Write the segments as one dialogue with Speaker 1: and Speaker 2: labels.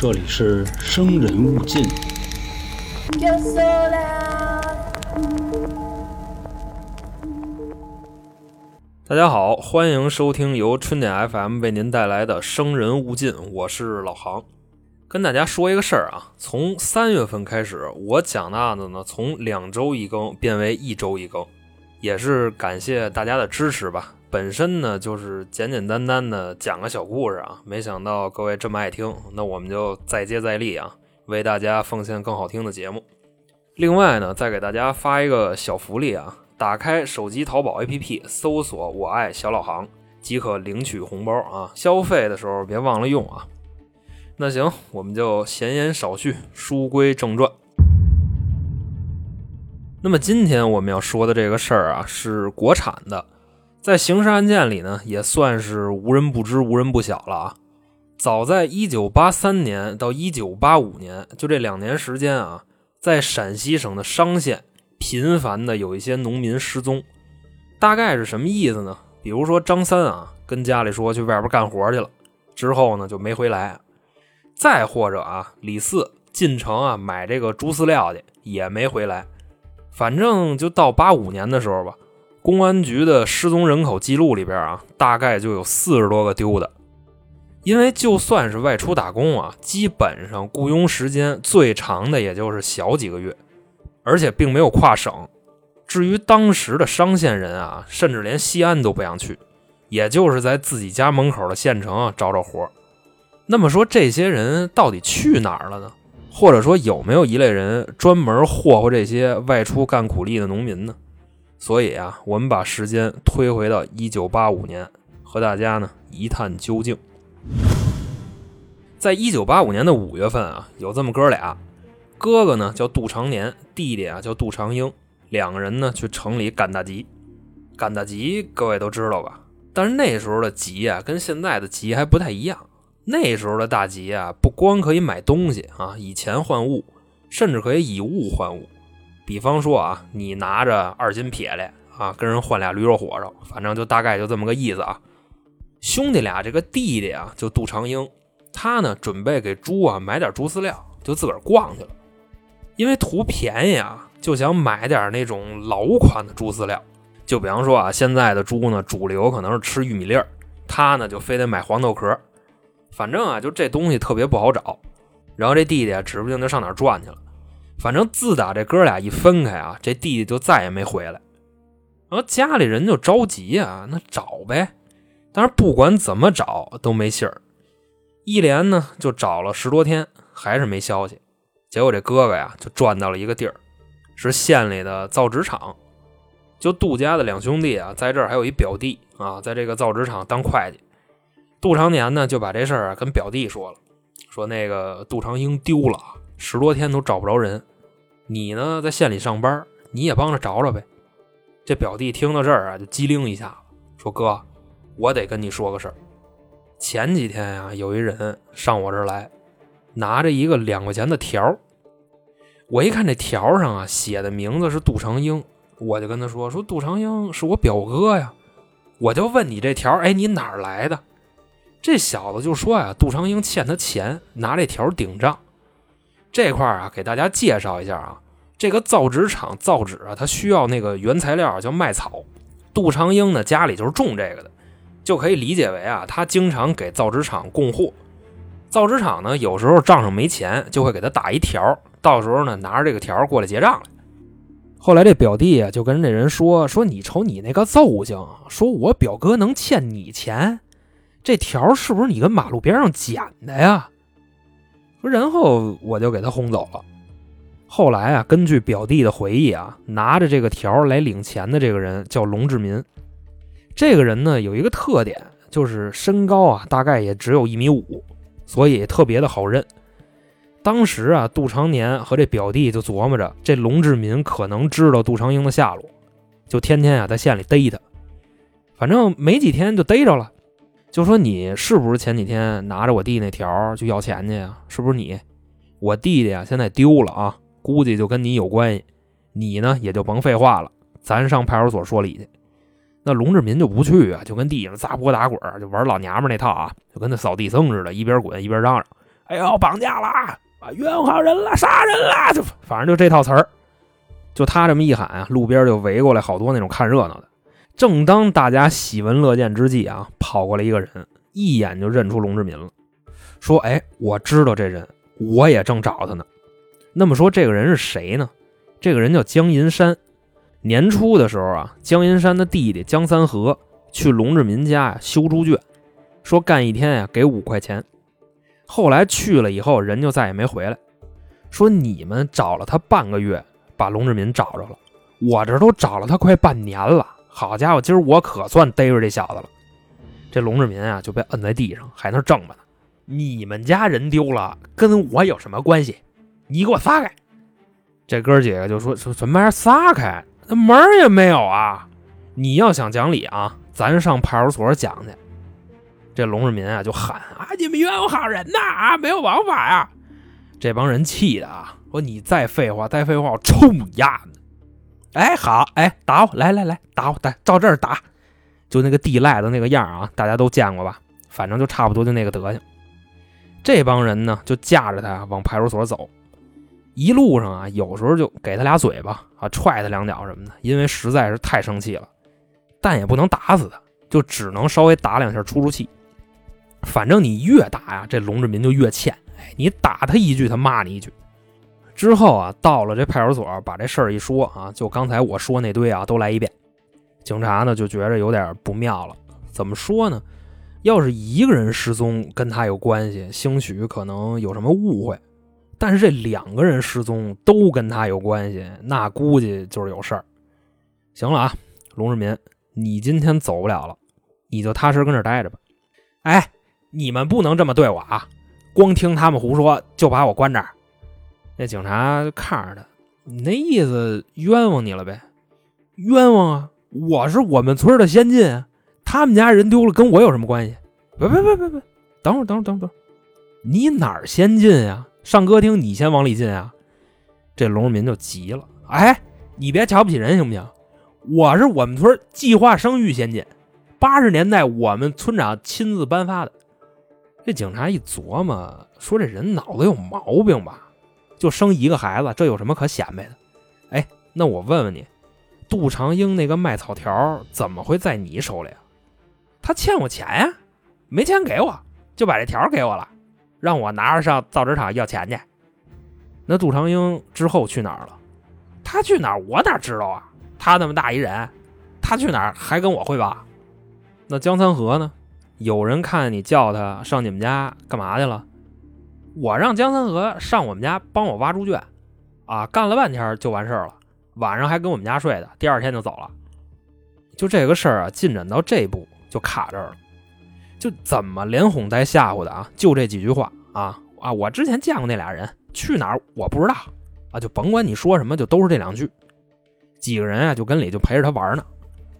Speaker 1: 这里是生人勿近。
Speaker 2: Yo sola.
Speaker 3: 大家好，欢迎收听由春点 FM 为您带来的《生人勿近》，我是老航。跟大家说一个事儿啊，从三月份开始，我讲的案子呢，从两周一更变为一周一更，也是感谢大家的支持吧。本身呢，就是简简单单的讲个小故事啊，没想到各位这么爱听，那我们就再接再厉啊，为大家奉献更好听的节目。另外呢，再给大家发一个小福利啊，打开手机淘宝 APP，搜索“我爱小老航”，即可领取红包啊。消费的时候别忘了用啊。那行，我们就闲言少叙，书归正传。那么今天我们要说的这个事儿啊，是国产的，在刑事案件里呢，也算是无人不知、无人不晓了啊。早在一九八三年到一九八五年，就这两年时间啊，在陕西省的商县频繁的有一些农民失踪，大概是什么意思呢？比如说张三啊，跟家里说去外边干活去了，之后呢就没回来。再或者啊，李四进城啊买这个猪饲料去，也没回来。反正就到八五年的时候吧，公安局的失踪人口记录里边啊，大概就有四十多个丢的。因为就算是外出打工啊，基本上雇佣时间最长的也就是小几个月，而且并没有跨省。至于当时的商县人啊，甚至连西安都不想去，也就是在自己家门口的县城找找活。那么说，这些人到底去哪儿了呢？或者说，有没有一类人专门霍霍这些外出干苦力的农民呢？所以啊，我们把时间推回到一九八五年，和大家呢一探究竟。在一九八五年的五月份啊，有这么哥俩，哥哥呢叫杜长年，弟弟啊叫杜长英，两个人呢去城里赶大集。赶大集各位都知道吧？但是那时候的集啊，跟现在的集还不太一样。那时候的大集啊，不光可以买东西啊，以钱换物，甚至可以以物换物。比方说啊，你拿着二斤撇来啊，跟人换俩驴肉火烧，反正就大概就这么个意思啊。兄弟俩这个弟弟啊，就杜长英，他呢准备给猪啊买点猪饲料，就自个儿逛去了。因为图便宜啊，就想买点那种老款的猪饲料。就比方说啊，现在的猪呢，主流可能是吃玉米粒儿，他呢就非得买黄豆壳。反正啊，就这东西特别不好找。然后这弟弟啊，指不定就上哪儿转去了。反正自打这哥俩一分开啊，这弟弟就再也没回来。然后家里人就着急啊，那找呗。但是不管怎么找都没信儿，一连呢就找了十多天，还是没消息。结果这哥哥呀就转到了一个地儿，是县里的造纸厂。就杜家的两兄弟啊，在这儿还有一表弟啊，在这个造纸厂当会计。杜长年呢就把这事儿啊跟表弟说了，说那个杜长英丢了，十多天都找不着人。你呢在县里上班，你也帮着找找呗。这表弟听到这儿啊就机灵一下，说哥，我得跟你说个事儿。前几天呀、有一人上我这儿来，拿着一个两块钱的条儿我一看这条上啊写的名字是杜长英，我就跟他说说杜长英是我表哥呀。我就问你这条，哎，你哪儿来的？这小子就说呀，杜长英欠他钱，拿这条顶账。这块儿啊，给大家介绍一下啊，这个造纸厂造纸啊，它需要那个原材料叫麦草。杜长英呢家里就是种这个的，就可以理解为啊，他经常给造纸厂供货。造纸厂呢有时候账上没钱，就会给他打一条，到时候呢拿着这个条过来结账来。后来这表弟啊就跟这人说说，你瞅你那个揍性，说我表哥能欠你钱。这条是不是你跟马路边上捡的呀？说，然后我就给他轰走了。后来啊，根据表弟的回忆啊，拿着这个条来领钱的这个人叫龙志民。这个人呢有一个特点，就是身高啊大概也只有一米五，所以特别的好认。当时啊，杜长年和这表弟就琢磨着，这龙志民可能知道杜长英的下落，就天天啊在县里逮他。反正没几天就逮着了。就说你是不是前几天拿着我弟那条去要钱去呀？是不是你？我弟弟啊现在丢了啊，估计就跟你有关系。你呢也就甭废话了，咱上派出所说理去。那龙志民就不去啊，就跟地上砸锅打滚，就玩老娘们那套啊，就跟那扫地僧似的，一边滚一边嚷嚷：“哎呦，绑架啦，啊，冤枉人了，杀人了，就反正就这套词儿。就他这么一喊，路边就围过来好多那种看热闹的。正当大家喜闻乐见之际啊，跑过来一个人，一眼就认出龙志民了，说：“哎，我知道这人，我也正找他呢。”那么说这个人是谁呢？这个人叫江银山。年初的时候啊，江银山的弟弟江三河去龙志民家呀修猪圈，说干一天呀给五块钱。后来去了以后，人就再也没回来。说你们找了他半个月。把龙志民找着了，我这都找了他快半年了。好家伙，今儿我可算逮着这小子了。这龙志民啊就被摁在地上，还那挣吧呢。你们家人丢了，跟我有什么关系？你给我撒开！这哥几个就说说什么玩意儿撒开？那门也没有啊！你要想讲理啊，咱上派出所讲去。这龙志民啊就喊啊，你们冤枉好人呐啊，没有王法呀！这帮人气的啊。说你再废话，再废话，我抽你丫的！哎，好，哎，打我，来来来，打我，打，照这儿打，就那个地赖的那个样啊，大家都见过吧？反正就差不多就那个德行。这帮人呢，就架着他往派出所走，一路上啊，有时候就给他俩嘴巴啊，踹他两脚什么的，因为实在是太生气了，但也不能打死他，就只能稍微打两下出出气。反正你越打呀，这龙志民就越欠。哎，你打他一句，他骂你一句。之后啊，到了这派出所，把这事儿一说啊，就刚才我说那堆啊，都来一遍。警察呢就觉着有点不妙了。怎么说呢？要是一个人失踪跟他有关系，兴许可能有什么误会；但是这两个人失踪都跟他有关系，那估计就是有事儿。行了啊，龙志民，你今天走不了了，你就踏实跟这待着吧。哎，你们不能这么对我啊！光听他们胡说就把我关这儿。那警察就看着他，你那意思冤枉你了呗？冤枉啊！我是我们村的先进，他们家人丢了跟我有什么关系？别别别别别，等会儿等会儿等会儿，你哪儿先进呀？上歌厅你先往里进啊！这龙民就急了，哎，你别瞧不起人行不行？我是我们村计划生育先进，八十年代我们村长亲自颁发的。这警察一琢磨，说这人脑子有毛病吧？就生一个孩子，这有什么可显摆的？哎，那我问问你，杜长英那个卖草条怎么会在你手里啊？他欠我钱呀，没钱给我，就把这条给我了，让我拿着上造纸厂要钱去。那杜长英之后去哪儿了？他去哪儿我哪知道啊？他那么大一人，他去哪儿还跟我汇报？那江三河呢？有人看你叫他上你们家干嘛去了？我让江三河上我们家帮我挖猪圈，啊，干了半天就完事儿了，晚上还跟我们家睡的，第二天就走了。就这个事儿啊，进展到这步就卡这儿了，就怎么连哄带吓唬的啊？就这几句话啊啊！我之前见过那俩人，去哪儿我不知道啊，就甭管你说什么，就都是这两句。几个人啊就跟里就陪着他玩呢，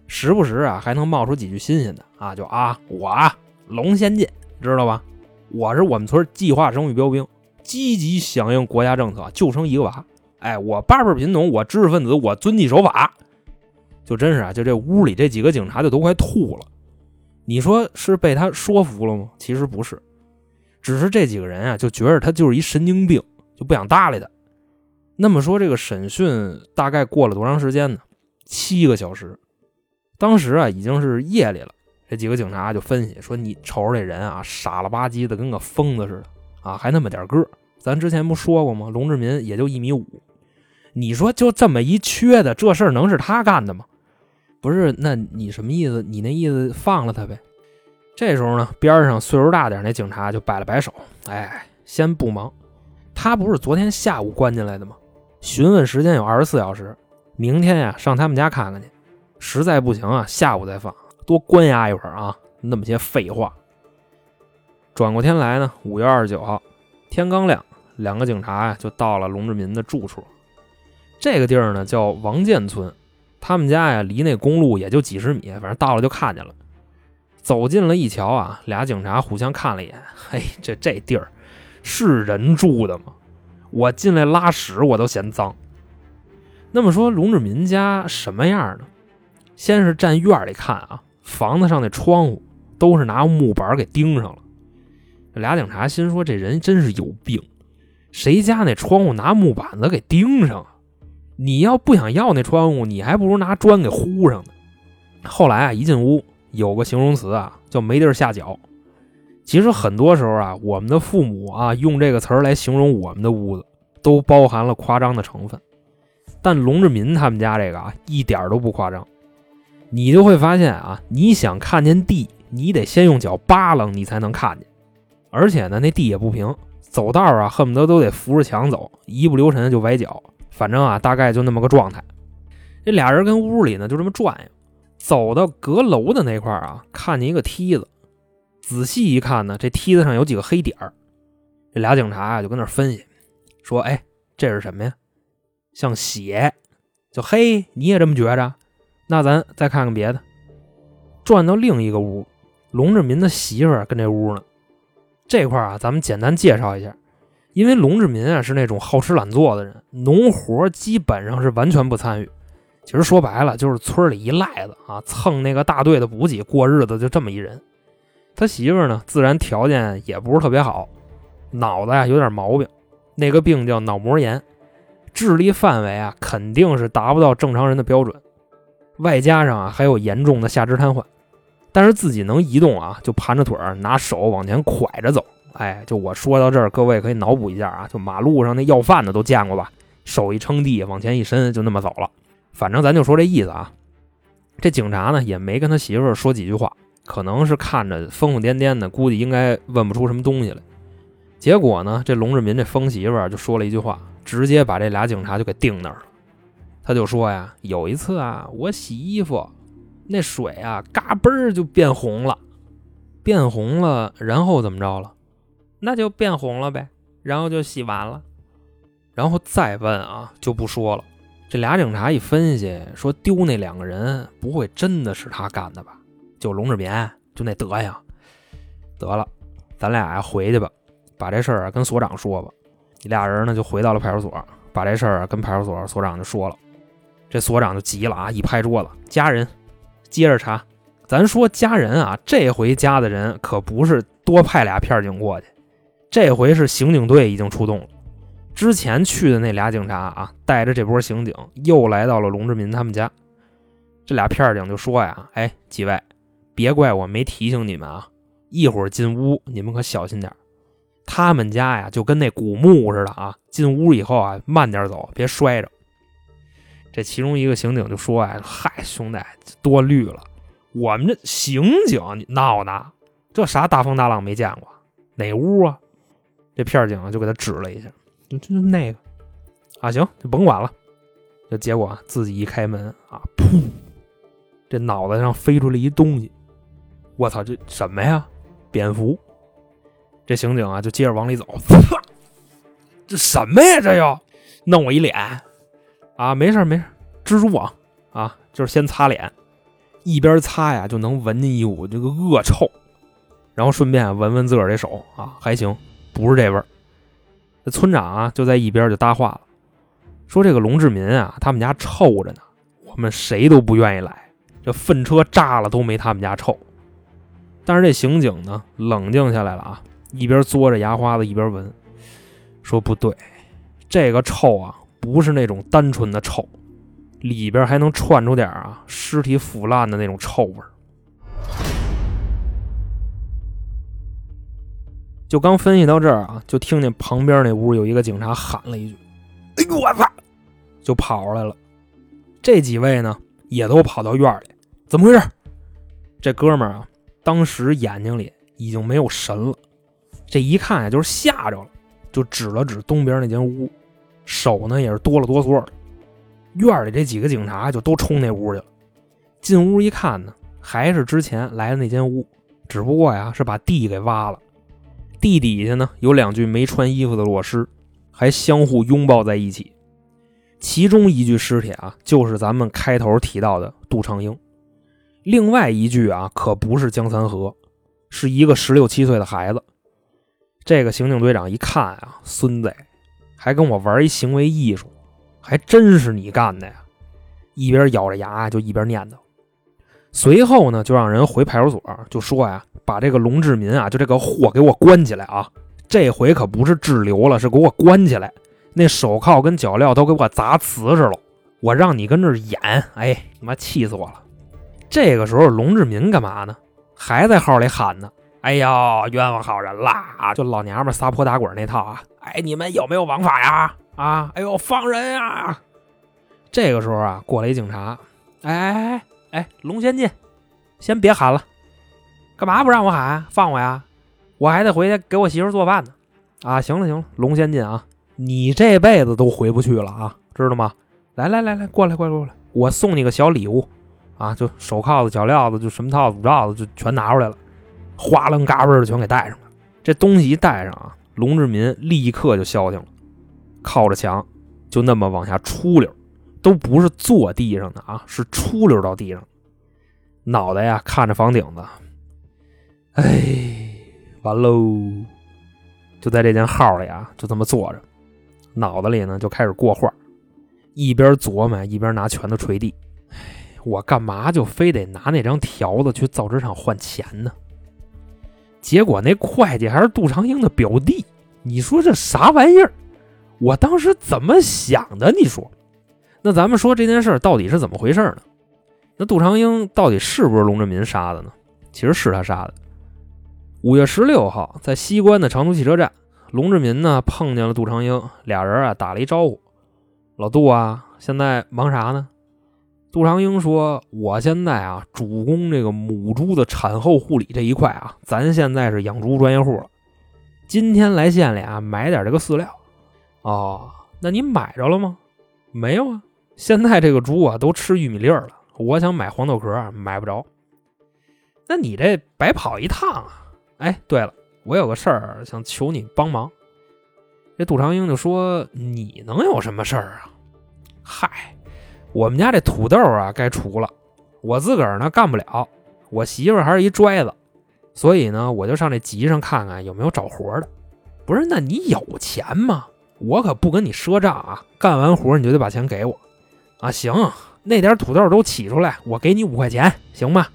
Speaker 3: 时不时啊还能冒出几句新鲜的啊，就啊我啊龙仙剑，知道吧？我是我们村计划生育标兵，积极响应国家政策，就生一个娃。哎，我八辈贫农，我知识分子，我遵纪守法。就真是啊，就这屋里这几个警察就都快吐了。你说是被他说服了吗？其实不是，只是这几个人啊就觉得他就是一神经病，就不想搭理他。那么说这个审讯大概过了多长时间呢？七个小时。当时啊已经是夜里了。这几个警察就分析说：“你瞅瞅这人啊，傻了吧唧的，跟个疯子似的啊，还那么点个咱之前不说过吗？龙志民也就一米五。你说就这么一缺的，这事儿能是他干的吗？不是？那你什么意思？你那意思放了他呗？这时候呢，边上岁数大点那警察就摆了摆手：哎，先不忙。他不是昨天下午关进来的吗？询问时间有二十四小时。明天呀，上他们家看看去。实在不行啊，下午再放。”多关押一会儿啊！那么些废话。转过天来呢，五月二十九号，天刚亮，两个警察呀就到了龙志民的住处。这个地儿呢叫王建村，他们家呀离那公路也就几十米，反正到了就看见了。走近了一瞧啊，俩警察互相看了一眼，嘿，这这地儿是人住的吗？我进来拉屎我都嫌脏。那么说龙志民家什么样呢？先是站院里看啊。房子上的窗户都是拿木板给钉上了，俩警察心说：“这人真是有病，谁家那窗户拿木板子给钉上啊？你要不想要那窗户，你还不如拿砖给糊上呢。”后来啊，一进屋，有个形容词啊，叫没地儿下脚。其实很多时候啊，我们的父母啊，用这个词儿来形容我们的屋子，都包含了夸张的成分。但龙志民他们家这个啊，一点都不夸张。你就会发现啊，你想看见地，你得先用脚扒拉，你才能看见。而且呢，那地也不平，走道啊，恨不得都得扶着墙走，一不留神就崴脚。反正啊，大概就那么个状态。这俩人跟屋里呢，就这么转悠，走到阁楼的那块啊，看见一个梯子。仔细一看呢，这梯子上有几个黑点儿。这俩警察啊，就跟那分析，说：“哎，这是什么呀？像血。”就嘿，你也这么觉着？那咱再看看别的。转到另一个屋，龙志民的媳妇儿跟这屋呢。这块啊，咱们简单介绍一下，因为龙志民啊是那种好吃懒做的人，农活基本上是完全不参与。其实说白了，就是村里一赖子啊，蹭那个大队的补给过日子，就这么一人。他媳妇儿呢，自然条件也不是特别好，脑子呀有点毛病，那个病叫脑膜炎，智力范围啊肯定是达不到正常人的标准。外加上啊，还有严重的下肢瘫痪，但是自己能移动啊，就盘着腿儿，拿手往前拐着走。哎，就我说到这儿，各位可以脑补一下啊，就马路上那要饭的都见过吧？手一撑地，往前一伸，就那么走了。反正咱就说这意思啊。这警察呢，也没跟他媳妇儿说几句话，可能是看着疯疯癫癫的，估计应该问不出什么东西来。结果呢，这龙志民这疯媳妇儿就说了一句话，直接把这俩警察就给定那儿了。他就说呀，有一次啊，我洗衣服，那水啊，嘎嘣儿就变红了，变红了，然后怎么着了？那就变红了呗，然后就洗完了，然后再问啊，就不说了。这俩警察一分析，说丢那两个人不会真的是他干的吧？就龙志民，就那德行。得了，咱俩回去吧，把这事儿跟所长说吧。俩人呢就回到了派出所，把这事儿跟派出所所长就说了。这所长就急了啊！一拍桌子，家人，接着查。咱说家人啊，这回加的人可不是多派俩片警过去，这回是刑警队已经出动了。之前去的那俩警察啊，带着这波刑警又来到了龙志民他们家。这俩片警就说呀：“哎，几位，别怪我没提醒你们啊！一会儿进屋你们可小心点。他们家呀就跟那古墓似的啊，进屋以后啊慢点走，别摔着。”这其中一个刑警就说：“呀，嗨，兄弟，多虑了。我们这刑警，闹呢？这啥大风大浪没见过？哪屋啊？”这片警就给他指了一下，就就那个啊，行，就甭管了。这结果自己一开门啊，噗，这脑袋上飞出来一东西。我操，这什么呀？蝙蝠！这刑警啊，就接着往里走。这什么呀？这又弄我一脸。啊，没事没事，蜘蛛网啊，就是先擦脸，一边擦呀就能闻见一股这个恶臭，然后顺便闻闻自个儿这手啊，还行，不是这味儿。这村长啊就在一边就搭话了，说这个龙志民啊，他们家臭着呢，我们谁都不愿意来，这粪车炸了都没他们家臭。但是这刑警呢冷静下来了啊，一边嘬着牙花子一边闻，说不对，这个臭啊。不是那种单纯的臭，里边还能串出点啊尸体腐烂的那种臭味就刚分析到这儿啊，就听见旁边那屋有一个警察喊了一句：“哎呦我操！”就跑出来了。这几位呢也都跑到院里，怎么回事？这哥们儿啊，当时眼睛里已经没有神了，这一看呀就是吓着了，就指了指东边那间屋。手呢也是哆了哆嗦的，院里这几个警察就都冲那屋去了。进屋一看呢，还是之前来的那间屋，只不过呀是把地给挖了。地底下呢有两具没穿衣服的裸尸，还相互拥抱在一起。其中一具尸体啊，就是咱们开头提到的杜长英；另外一具啊，可不是江三河，是一个十六七岁的孩子。这个刑警队长一看啊，孙子。还跟我玩一行为艺术，还真是你干的呀！一边咬着牙就一边念叨。随后呢，就让人回派出所，就说呀，把这个龙志民啊，就这个货给我关起来啊！这回可不是滞留了，是给我关起来，那手铐跟脚镣都给我砸瓷实了。我让你跟这演，哎，你妈气死我了！这个时候，龙志民干嘛呢？还在号里喊呢：“哎呦，冤枉好人啦！就老娘们撒泼打滚那套啊！哎，你们有没有王法呀？啊，哎呦，放人呀！”这个时候啊，过来一警察，哎哎哎哎，龙先进，先别喊了，干嘛不让我喊？放我呀！我还得回去给我媳妇做饭呢。啊，行了行了，龙先进啊，你这辈子都回不去了啊，知道吗？来来来来，过来过来过来，我送你个小礼物，啊，就手铐子、脚镣子，就什么套子、罩子，就全拿出来了，哗楞嘎嘣的全给带上了。这东西一带上啊，龙志民立刻就消停了，靠着墙就那么往下出溜，都不是坐地上的啊，是出溜到地上，脑袋呀看着房顶子，哎，完喽！就在这间号里啊，就这么坐着，脑子里呢就开始过画。一边琢磨一边拿拳头捶地，哎，我干嘛就非得拿那张条子去造纸厂换钱呢？结果那会计还是杜长英的表弟，你说这啥玩意儿？我当时怎么想的？你说，那咱们说这件事到底是怎么回事呢？那杜长英到底是不是龙志民杀的呢？其实是他杀的。五月十六号，在西关的长途汽车站，龙志民呢碰见了杜长英，俩人啊打了一招呼。老杜啊，现在忙啥呢？杜长英说：“我现在啊，主攻这个母猪的产后护理这一块啊，咱现在是养猪专业户了。今天来县里啊，买点这个饲料。哦，那你买着了吗？没有啊。现在这个猪啊，都吃玉米粒儿了。我想买黄豆壳，买不着。那你这白跑一趟啊！哎，对了，我有个事儿想求你帮忙。”这杜长英就说：“你能有什么事儿啊？嗨，我们家这土豆啊该除了，我自个儿呢干不了，我媳妇还是一拽子，所以呢我就上这集上看看有没有找活的。不是，那你有钱吗？我可不跟你赊账啊！干完活你就得把钱给我啊！行，那点土豆都起出来，我给你五块钱，行吗？”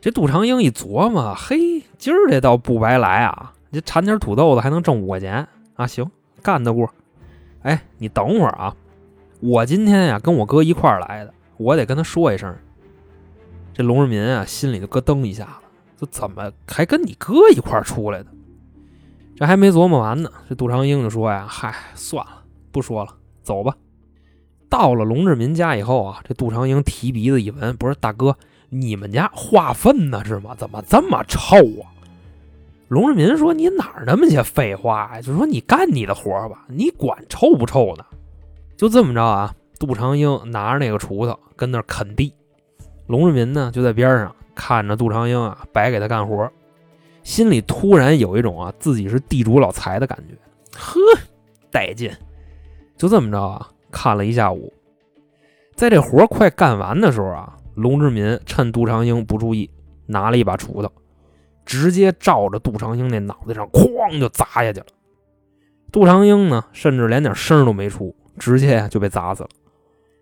Speaker 3: 这杜长英一琢磨，嘿，今儿这倒不白来啊！这产点土豆子还能挣五块钱。啊，行，干得过。哎，你等会儿啊，我今天呀跟我哥一块儿来的，我得跟他说一声。这龙志民啊心里就咯噔一下子，这怎么还跟你哥一块儿出来的？这还没琢磨完呢，这杜长英就说呀：“嗨，算了，不说了，走吧。”到了龙志民家以后啊，这杜长英提鼻子一闻，不是大哥，你们家化粪呢是吗？怎么这么臭啊？龙志民说：“你哪儿那么些废话呀？就说你干你的活吧，你管臭不臭呢？”就这么着啊，杜长英拿着那个锄头跟那儿啃地，龙志民呢就在边上看着杜长英啊白给他干活，心里突然有一种啊自己是地主老财的感觉，呵，带劲！就这么着啊，看了一下午，在这活快干完的时候啊，龙志民趁杜长英不注意，拿了一把锄头。直接照着杜长英那脑袋上哐就砸下去了。杜长英呢，甚至连点声都没出，直接就被砸死了。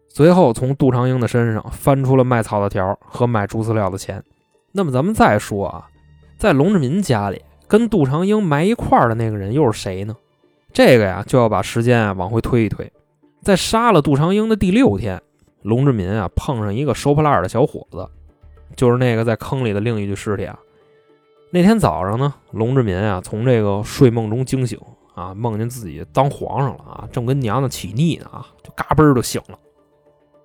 Speaker 3: 随后从杜长英的身上翻出了卖草的条和买猪饲料的钱。那么咱们再说啊，在龙志民家里跟杜长英埋一块儿的那个人又是谁呢？这个呀，就要把时间啊往回推一推。在杀了杜长英的第六天，龙志民啊碰上一个收破烂的小伙子，就是那个在坑里的另一具尸体啊。那天早上呢，龙志民啊从这个睡梦中惊醒啊，梦见自己当皇上了啊，正跟娘娘起腻呢啊，就嘎嘣就醒了。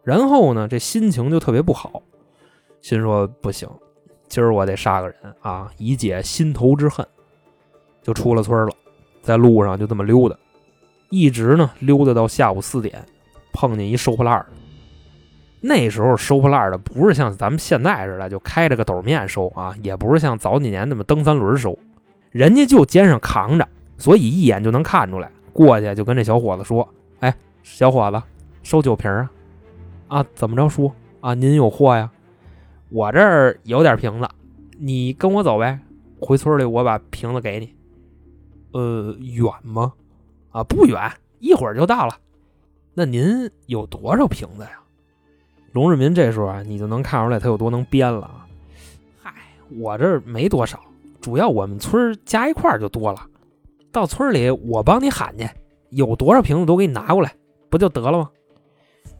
Speaker 3: 然后呢，这心情就特别不好，心说不行，今儿我得杀个人啊，以解心头之恨。就出了村了，在路上就这么溜达，一直呢溜达到下午四点，碰见一收破烂的。那时候收破烂的不是像咱们现在似的就开着个斗面收啊，也不是像早几年那么蹬三轮收，人家就肩上扛着，所以一眼就能看出来。过去就跟这小伙子说：“哎，小伙子，收酒瓶啊？啊，怎么着叔啊？您有货呀？我这儿有点瓶子，你跟我走呗，回村里我把瓶子给你。呃，远吗？啊，不远，一会儿就到了。那您有多少瓶子呀？”龙志民这时候啊，你就能看出来他有多能编了啊。嗨，我这儿没多少，主要我们村加一块就多了。到村里我帮你喊去，有多少瓶子都给你拿过来，不就得了吗？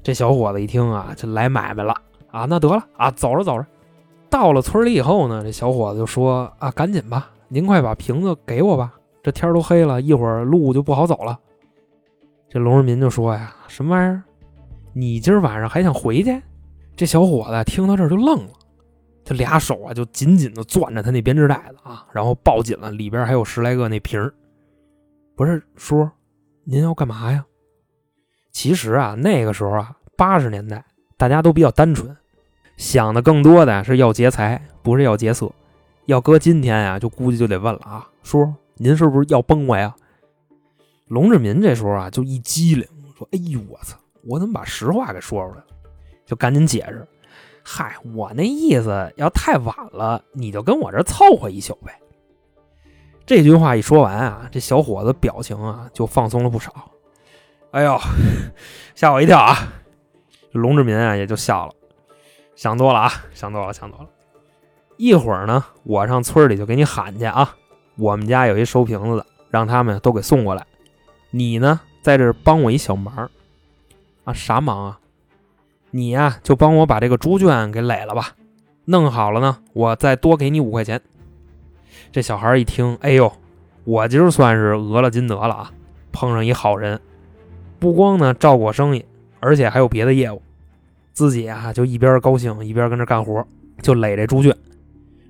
Speaker 3: 这小伙子一听啊，就来买卖了啊，那得了啊，走着走着。到了村里以后呢，这小伙子就说啊，赶紧吧，您快把瓶子给我吧，这天都黑了，一会儿路就不好走了。这龙人民就说呀，什么玩意儿？你今儿晚上还想回去？这小伙子听到这儿就愣了，他俩手啊就紧紧的攥着他那编织袋子啊，然后抱紧了，里边还有十来个那瓶儿。不是叔，您要干嘛呀？其实啊，那个时候啊，八十年代大家都比较单纯，想的更多的是要劫财，不是要劫色。要搁今天呀，就估计就得问了啊，叔，您是不是要崩我呀？龙志民这时候啊，就一激灵，说：“哎呦，我操！我怎么把实话给说出来了？”就赶紧解释：“嗨，我那意思，要太晚了，你就跟我这凑合一宿呗。”这句话一说完啊，这小伙子表情啊就放松了不少。哎呦，吓我一跳啊！龙志民啊也就笑了，想多了啊，想多了，想多了。一会儿呢，我上村里就给你喊去啊。我们家有一收瓶子的，让他们都给送过来。你呢，在这帮我一小忙啊？啥忙啊？你呀，就帮我把这个猪圈给垒了吧。弄好了呢，我再多给你五块钱。这小孩一听，哎呦，我今儿算是讹了金德了啊！碰上一好人，不光呢照顾我生意，而且还有别的业务。自己啊就一边高兴一边跟这干活，就垒这猪圈。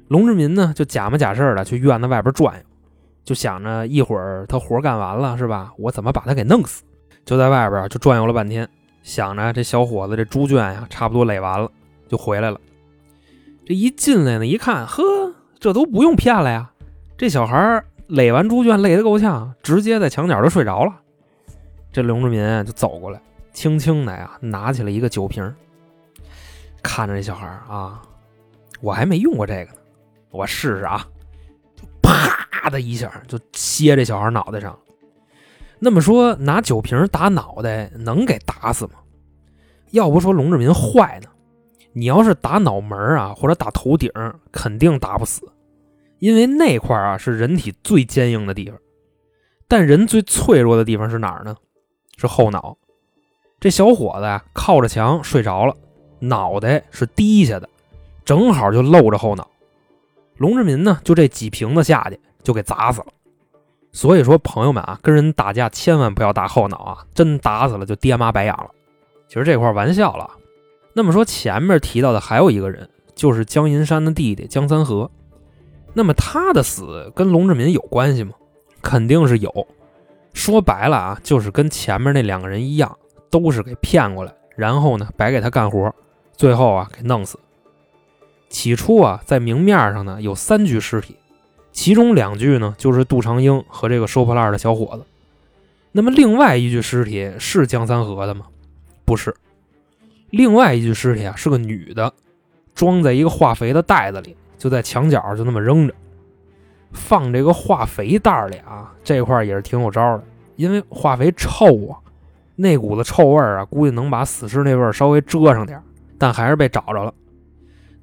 Speaker 3: 龙志民呢就假模假式的去院子外边转悠，就想着一会儿他活干完了是吧？我怎么把他给弄死？就在外边就转悠了半天，想着这小伙子这猪圈呀差不多垒完了，就回来了。这一进来呢，一看，呵，这都不用骗了呀！这小孩垒完猪圈累得够呛，直接在墙角就睡着了。这龙志民就走过来，轻轻的呀拿起了一个酒瓶，看着这小孩啊，我还没用过这个呢，我试试啊！啪的一下就歇这小孩脑袋上。那么说拿酒瓶打脑袋能给打死吗？要不说龙志民坏呢，你要是打脑门啊或者打头顶，肯定打不死。因为那块啊是人体最坚硬的地方，但人最脆弱的地方是哪儿呢？是后脑。这小伙子呀靠着墙睡着了，脑袋是低下的，正好就露着后脑。龙志民呢就这几瓶子下去就给砸死了。所以说朋友们啊，跟人打架千万不要打后脑啊，真打死了就爹妈白养了。其实这块玩笑了。那么说前面提到的还有一个人，就是江银山的弟弟江三河。那么他的死跟龙志民有关系吗？肯定是有。说白了啊，就是跟前面那两个人一样，都是给骗过来，然后呢白给他干活，最后啊给弄死。起初啊，在明面上呢有三具尸体，其中两具呢就是杜长英和这个收破烂的小伙子。那么另外一具尸体是江三河的吗？不是。另外一具尸体啊是个女的，装在一个化肥的袋子里。就在墙角就那么扔着，放这个化肥袋里啊，这块也是挺有招的，因为化肥臭啊，那股子臭味啊，估计能把死尸那味稍微遮上点，但还是被找着了。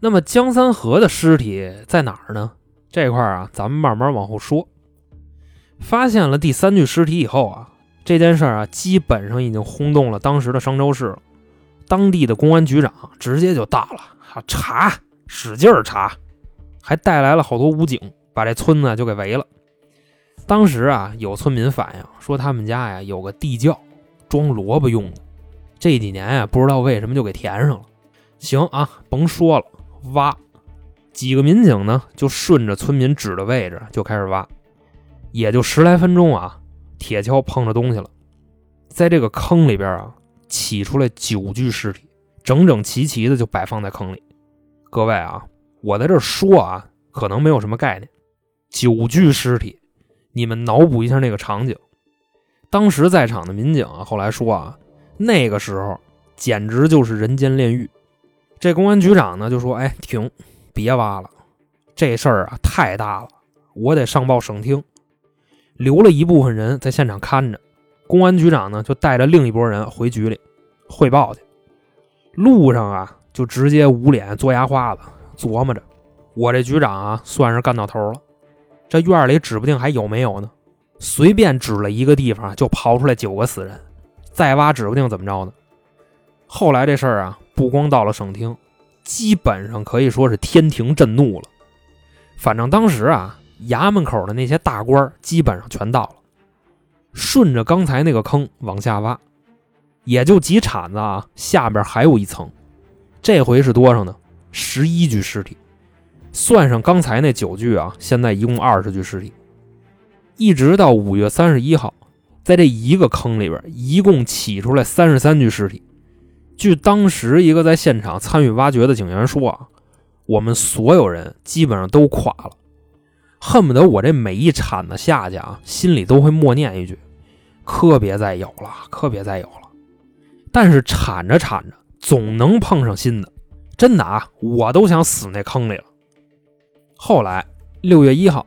Speaker 3: 那么江三河的尸体在哪儿呢？这块啊，咱们慢慢往后说。发现了第三具尸体以后啊，这件事啊，基本上已经轰动了当时的商州市，当地的公安局长直接就到了，查，使劲查。还带来了好多武警，把这村子就给围了。当时啊，有村民反映说，他们家呀有个地窖，装萝卜用的。这几年呀，不知道为什么就给填上了。行啊，甭说了，挖。几个民警呢，就顺着村民指的位置就开始挖。也就十来分钟啊，铁锹碰着东西了，在这个坑里边啊，起出来九具尸体，整整齐齐的就摆放在坑里。各位啊。我在这说啊，可能没有什么概念。九具尸体，你们脑补一下那个场景。当时在场的民警啊，后来说啊，那个时候简直就是人间炼狱。这公安局长呢就说：“哎，停，别挖了，这事儿啊太大了，我得上报省厅。”留了一部分人在现场看着。公安局长呢就带着另一拨人回局里汇报去。路上啊，就直接捂脸嘬牙花子，琢磨着：我这局长啊，算是干到头了。这院里指不定还有没有呢。随便指了一个地方，就刨出来九个死人，再挖指不定怎么着呢。后来这事儿啊，不光到了省厅，基本上可以说是天庭震怒了。反正当时啊，衙门口的那些大官基本上全到了，顺着刚才那个坑往下挖，也就几铲子啊，下边还有一层。这回是多少呢？十一具尸体，算上刚才那九具啊，现在一共二十具尸体。一直到五月三十一号，在这一个坑里边，一共起出来三十三具尸体。据当时一个在现场参与挖掘的警员说啊，我们所有人基本上都垮了，恨不得我这每一铲子下去啊，心里都会默念一句：“可别再有了，可别再有了。”但是铲着铲着，总能碰上新的，真的啊，我都想死那坑里了。后来六月一号，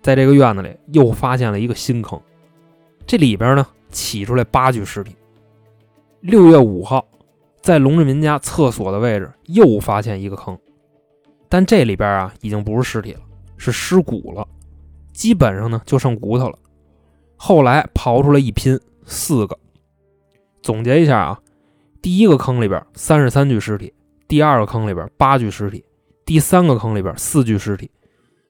Speaker 3: 在这个院子里又发现了一个新坑，这里边呢起出来八具尸体。六月五号。在龙志民家厕所的位置又发现一个坑，但这里边啊已经不是尸体了，是尸骨了，基本上呢就剩骨头了。后来刨出来一拼，四个。总结一下啊，第一个坑里边三十三具尸体，第二个坑里边八具尸体，第三个坑里边四具尸体，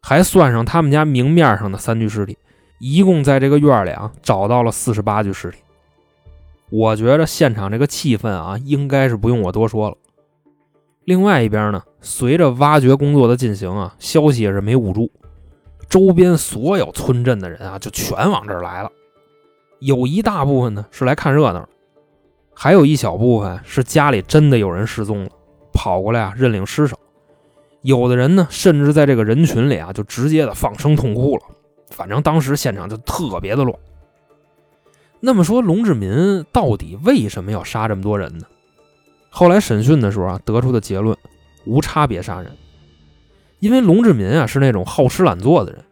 Speaker 3: 还算上他们家明面上的三具尸体，一共在这个院里啊找到了四十八具尸体。我觉着现场这个气氛啊，应该是不用我多说了。另外一边呢，随着挖掘工作的进行啊，消息也是没捂住，周边所有村镇的人啊，就全往这儿来了。有一大部分呢是来看热闹，还有一小部分是家里真的有人失踪了，跑过来啊认领尸首。有的人呢，甚至在这个人群里啊，就直接的放声痛哭了。反正当时现场就特别的乱。那么说，龙志民到底为什么要杀这么多人呢？后来审讯的时候啊，得出的结论无差别杀人。因为龙志民啊是那种好吃懒做的人，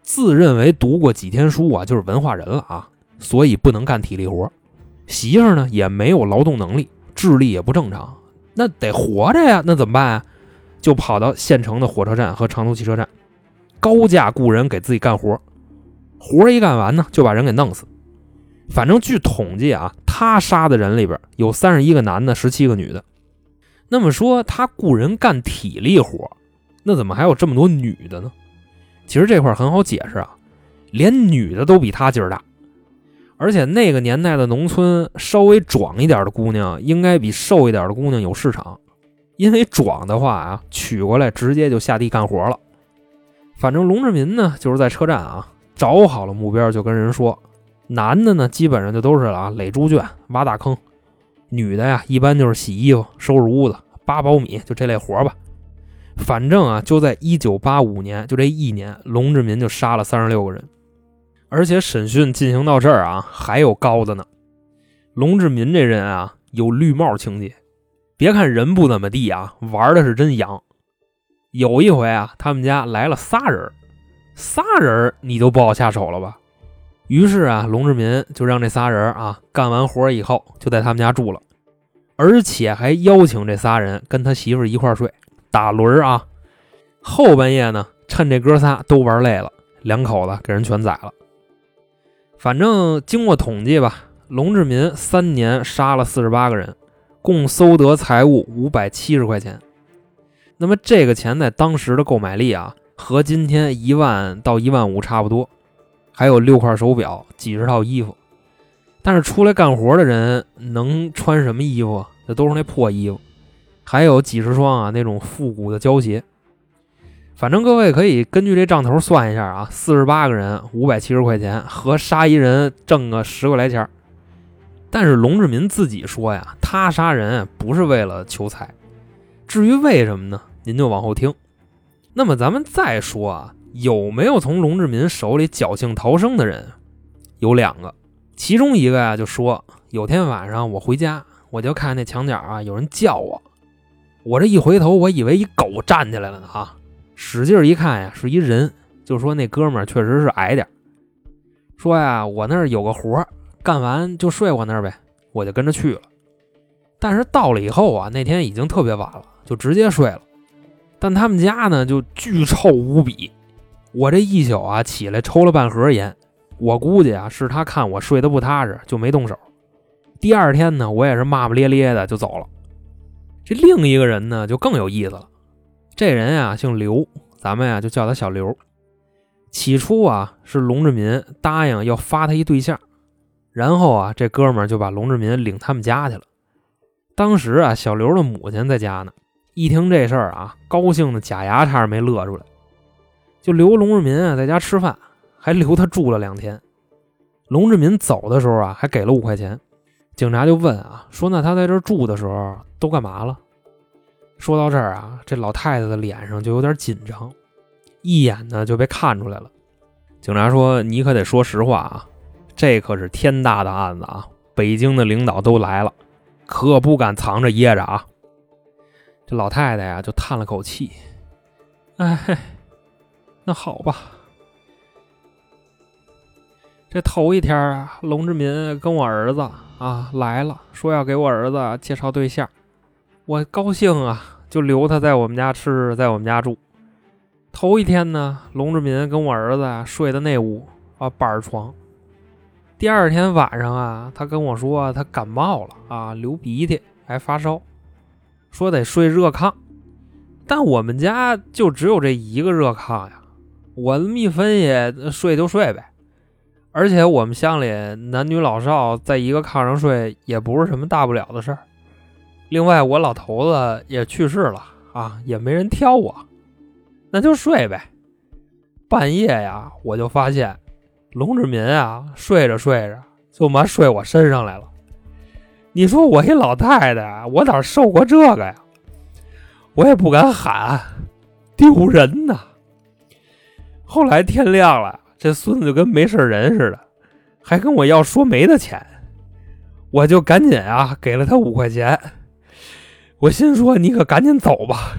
Speaker 3: 自认为读过几天书啊就是文化人了啊，所以不能干体力活。媳妇呢也没有劳动能力，智力也不正常，那得活着呀，那怎么办啊？就跑到县城的火车站和长途汽车站，高价雇人给自己干活。活一干完呢，就把人给弄死。反正据统计啊，他杀的人里边有三十一个男的，十七个女的。那么说他雇人干体力活，那怎么还有这么多女的呢？其实这块很好解释啊，连女的都比他劲儿大。而且那个年代的农村，稍微壮一点的姑娘应该比瘦一点的姑娘有市场，因为壮的话啊，娶过来直接就下地干活了。反正龙志民呢，就是在车站啊找好了目标，就跟人说。男的呢，基本上就都是啊，垒猪圈、挖大坑；女的呀，一般就是洗衣服、收拾屋子、扒苞米，就这类活吧。反正啊，就在一九八五年，就这一年，龙志民就杀了三十六个人。而且审讯进行到这儿啊，还有高的呢。龙志民这人啊，有绿帽情节。别看人不怎么地啊，玩的是真洋。有一回啊，他们家来了仨人，仨人你都不好下手了吧？于是啊，龙志民就让这仨人啊干完活以后就在他们家住了，而且还邀请这仨人跟他媳妇一块睡打轮啊。后半夜呢，趁这哥仨都玩累了，两口子给人全宰了。反正经过统计吧，龙志民三年杀了四十八个人，共搜得财物五百七十块钱。那么这个钱在当时的购买力啊，和今天一万到一万五差不多。还有六块手表，几十套衣服，但是出来干活的人能穿什么衣服？那都是那破衣服。还有几十双啊，那种复古的胶鞋。反正各位可以根据这账头算一下啊，四十八个人，五百七十块钱，和杀一人挣个十个来钱。但是龙志民自己说呀，他杀人不是为了求财。至于为什么呢？您就往后听。那么咱们再说啊。有没有从龙志民手里侥幸逃生的人？有两个，其中一个呀就说，有天晚上我回家，我就看那墙角啊有人叫我，我这一回头，我以为一狗站起来了呢啊，使劲一看呀是一人，就说那哥们儿确实是矮点说呀我那儿有个活干完就睡我那儿呗，我就跟着去了。但是到了以后啊，那天已经特别晚了，就直接睡了。但他们家呢就巨臭无比，我这一宿啊起来抽了半盒烟，我估计啊是他看我睡得不踏实就没动手。第二天呢，我也是骂骂咧咧的就走了。这另一个人呢就更有意思了，这人呀姓刘，咱们呀就叫他小刘。起初啊是龙志民答应要发他一对象，然后啊这哥们儿就把龙志民领他们家去了。当时啊小刘的母亲在家呢。一听这事儿啊，高兴的假牙差点没乐出来，就留龙志民啊在家吃饭，还留他住了两天。龙志民走的时候啊，还给了五块钱。警察就问啊，说那他在这住的时候都干嘛了？说到这儿啊，这老太太的脸上就有点紧张，一眼呢就被看出来了。警察说：“你可得说实话啊，这可是天大的案子啊，北京的领导都来了，可不敢藏着掖着啊。”这老太太呀，就叹了口气：“哎，那好吧。这头一天啊，龙志民跟我儿子啊来了，说要给我儿子介绍对象，我高兴啊，就留他在我们家吃，在我们家住。头一天呢，龙志民跟我儿子睡的那屋啊板床。第二天晚上啊，他跟我说他感冒了啊，流鼻涕，还发烧。”说得睡热炕，但我们家就只有这一个热炕呀。我这么一分析，睡就睡呗。而且我们乡里男女老少在一个炕上睡也不是什么大不了的事儿。另外，我老头子也去世了啊，也没人挑我，那就睡呗。半夜呀，我就发现龙志民啊，睡着睡着就妈睡我身上来了。你说我一老太太，我哪受过这个呀？我也不敢喊，丢人呐。后来天亮了，这孙子就跟没事人似的，还跟我要说媒的钱，我就赶紧啊给了他五块钱。我心说你可赶紧走吧，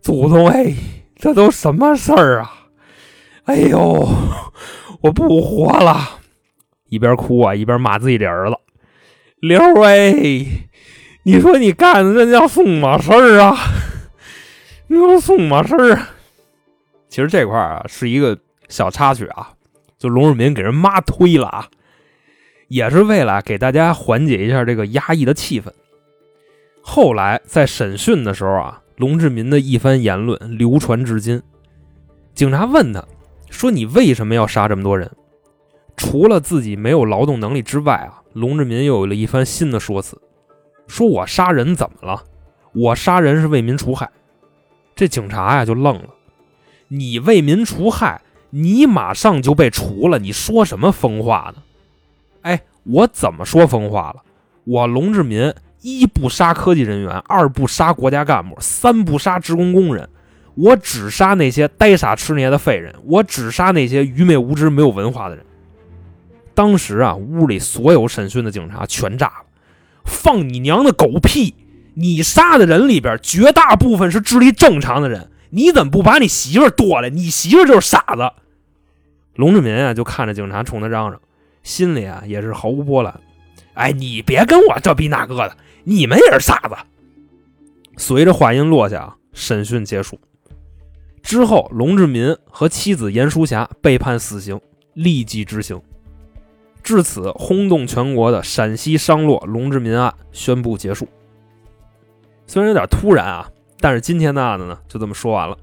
Speaker 3: 祖宗哎，这都什么事儿啊？哎呦，我不活了！一边哭啊一边骂自己的儿子。刘哎，你说你干的这叫送马事儿啊？你说送马事儿啊？其实这块儿啊是一个小插曲啊，就龙世民给人妈推了啊，也是为了给大家缓解一下这个压抑的气氛。后来在审讯的时候啊，龙志民的一番言论流传至今。警察问他说：“你为什么要杀这么多人？除了自己没有劳动能力之外啊？”龙志民又有了一番新的说辞，说我杀人怎么了？我杀人是为民除害。这警察呀就愣了，你为民除害，你马上就被除了，你说什么疯话呢？哎，我怎么说疯话了？我龙志民一不杀科技人员，二不杀国家干部，三不杀职工工人，我只杀那些呆傻痴捏的废人，我只杀那些愚昧无知、没有文化的人。当时啊，屋里所有审讯的警察全炸了，放你娘的狗屁！你杀的人里边绝大部分是智力正常的人，你怎么不把你媳妇剁了？你媳妇就是傻子。龙志民啊，就看着警察冲他嚷嚷，心里啊也是毫无波澜。哎，你别跟我这逼那个的，你们也是傻子。随着话音落下，审讯结束之后，龙志民和妻子严淑霞被判死刑，立即执行。至此，轰动全国的陕西商洛龙志民案宣布结束。虽然有点突然啊，但是今天的案子呢，就这么说完了。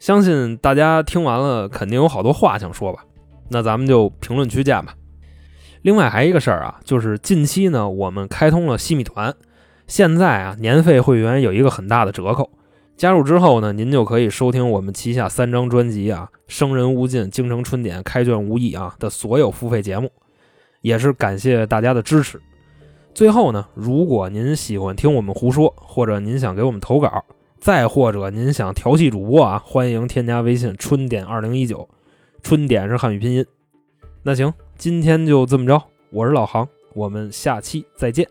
Speaker 3: 相信大家听完了，肯定有好多话想说吧？那咱们就评论区见吧。另外还一个事儿啊，就是近期呢，我们开通了西米团，现在啊，年费会员有一个很大的折扣。加入之后呢，您就可以收听我们旗下三张专辑啊，《生人勿近》《京城春典》《开卷无益》啊的所有付费节目，也是感谢大家的支持。最后呢，如果您喜欢听我们胡说，或者您想给我们投稿，再或者您想调戏主播啊，欢迎添加微信“春点二零一九”，春点是汉语拼音。那行，今天就这么着，我是老航，我们下期再见。